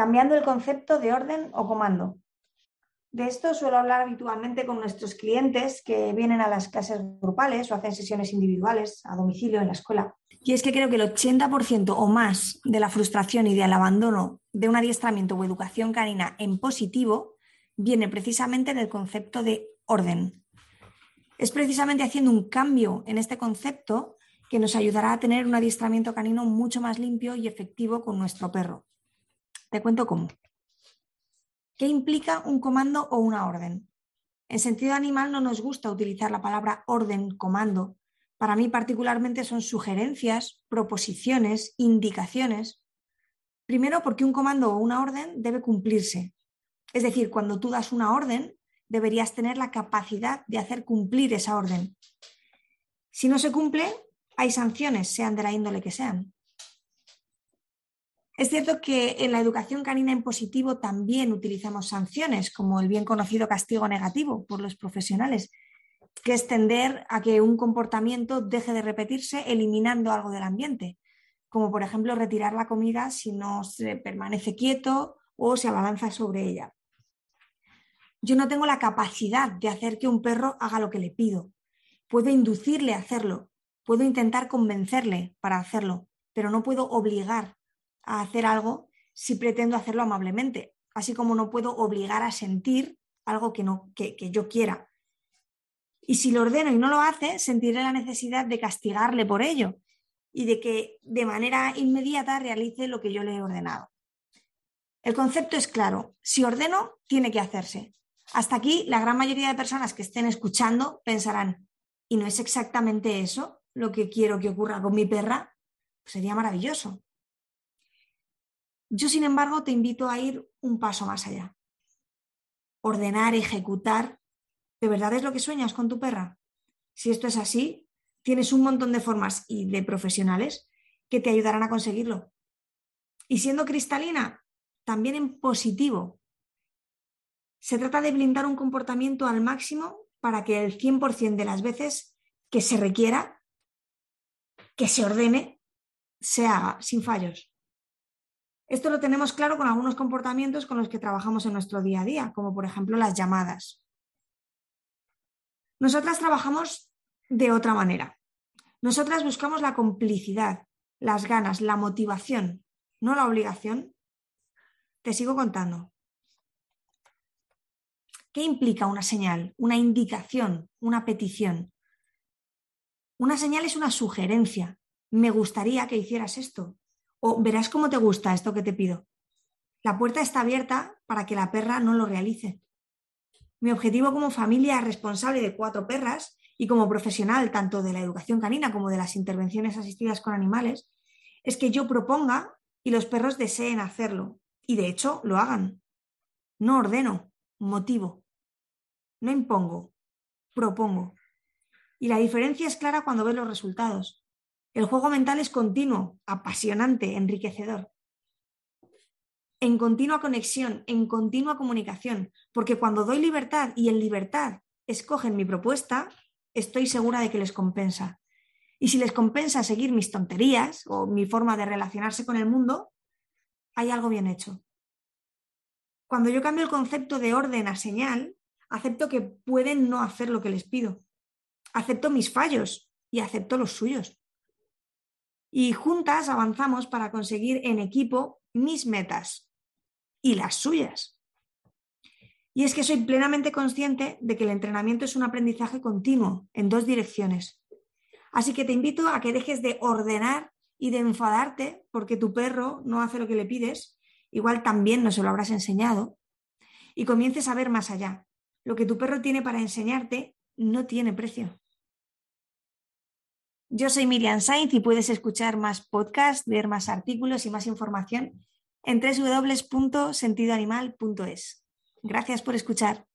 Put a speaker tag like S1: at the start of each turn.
S1: cambiando el concepto de orden o comando. De esto suelo hablar habitualmente con nuestros clientes que vienen a las clases grupales o hacen sesiones individuales a domicilio en la escuela. Y es que creo que el 80% o más de la frustración y del abandono de un adiestramiento o educación canina en positivo viene precisamente del concepto de orden. Es precisamente haciendo un cambio en este concepto que nos ayudará a tener un adiestramiento canino mucho más limpio y efectivo con nuestro perro. Te cuento cómo. ¿Qué implica un comando o una orden? En sentido animal no nos gusta utilizar la palabra orden, comando. Para mí particularmente son sugerencias, proposiciones, indicaciones. Primero porque un comando o una orden debe cumplirse. Es decir, cuando tú das una orden, deberías tener la capacidad de hacer cumplir esa orden. Si no se cumple, hay sanciones, sean de la índole que sean. Es cierto que en la educación canina en positivo también utilizamos sanciones, como el bien conocido castigo negativo por los profesionales, que es tender a que un comportamiento deje de repetirse eliminando algo del ambiente, como por ejemplo retirar la comida si no se permanece quieto o se abalanza sobre ella. Yo no tengo la capacidad de hacer que un perro haga lo que le pido. Puedo inducirle a hacerlo, puedo intentar convencerle para hacerlo, pero no puedo obligar a hacer algo si pretendo hacerlo amablemente, así como no puedo obligar a sentir algo que, no, que, que yo quiera. Y si lo ordeno y no lo hace, sentiré la necesidad de castigarle por ello y de que de manera inmediata realice lo que yo le he ordenado. El concepto es claro, si ordeno, tiene que hacerse. Hasta aquí, la gran mayoría de personas que estén escuchando pensarán, ¿y no es exactamente eso lo que quiero que ocurra con mi perra? Pues sería maravilloso. Yo, sin embargo, te invito a ir un paso más allá. Ordenar, ejecutar, ¿de verdad es lo que sueñas con tu perra? Si esto es así, tienes un montón de formas y de profesionales que te ayudarán a conseguirlo. Y siendo cristalina, también en positivo. Se trata de blindar un comportamiento al máximo para que el 100% de las veces que se requiera, que se ordene, se haga sin fallos. Esto lo tenemos claro con algunos comportamientos con los que trabajamos en nuestro día a día, como por ejemplo las llamadas. Nosotras trabajamos de otra manera. Nosotras buscamos la complicidad, las ganas, la motivación, no la obligación. Te sigo contando. ¿Qué implica una señal, una indicación, una petición? Una señal es una sugerencia. Me gustaría que hicieras esto. O verás cómo te gusta esto que te pido. La puerta está abierta para que la perra no lo realice. Mi objetivo como familia responsable de cuatro perras y como profesional tanto de la educación canina como de las intervenciones asistidas con animales es que yo proponga y los perros deseen hacerlo y de hecho lo hagan. No ordeno, motivo. No impongo, propongo. Y la diferencia es clara cuando ves los resultados. El juego mental es continuo, apasionante, enriquecedor. En continua conexión, en continua comunicación, porque cuando doy libertad y en libertad escogen mi propuesta, estoy segura de que les compensa. Y si les compensa seguir mis tonterías o mi forma de relacionarse con el mundo, hay algo bien hecho. Cuando yo cambio el concepto de orden a señal, acepto que pueden no hacer lo que les pido. Acepto mis fallos y acepto los suyos y juntas avanzamos para conseguir en equipo mis metas y las suyas. Y es que soy plenamente consciente de que el entrenamiento es un aprendizaje continuo en dos direcciones. Así que te invito a que dejes de ordenar y de enfadarte porque tu perro no hace lo que le pides, igual también no se lo habrás enseñado, y comiences a ver más allá. Lo que tu perro tiene para enseñarte no tiene precio. Yo soy Miriam Sainz y puedes escuchar más podcasts, ver más artículos y más información en www.sentidoanimal.es. Gracias por escuchar.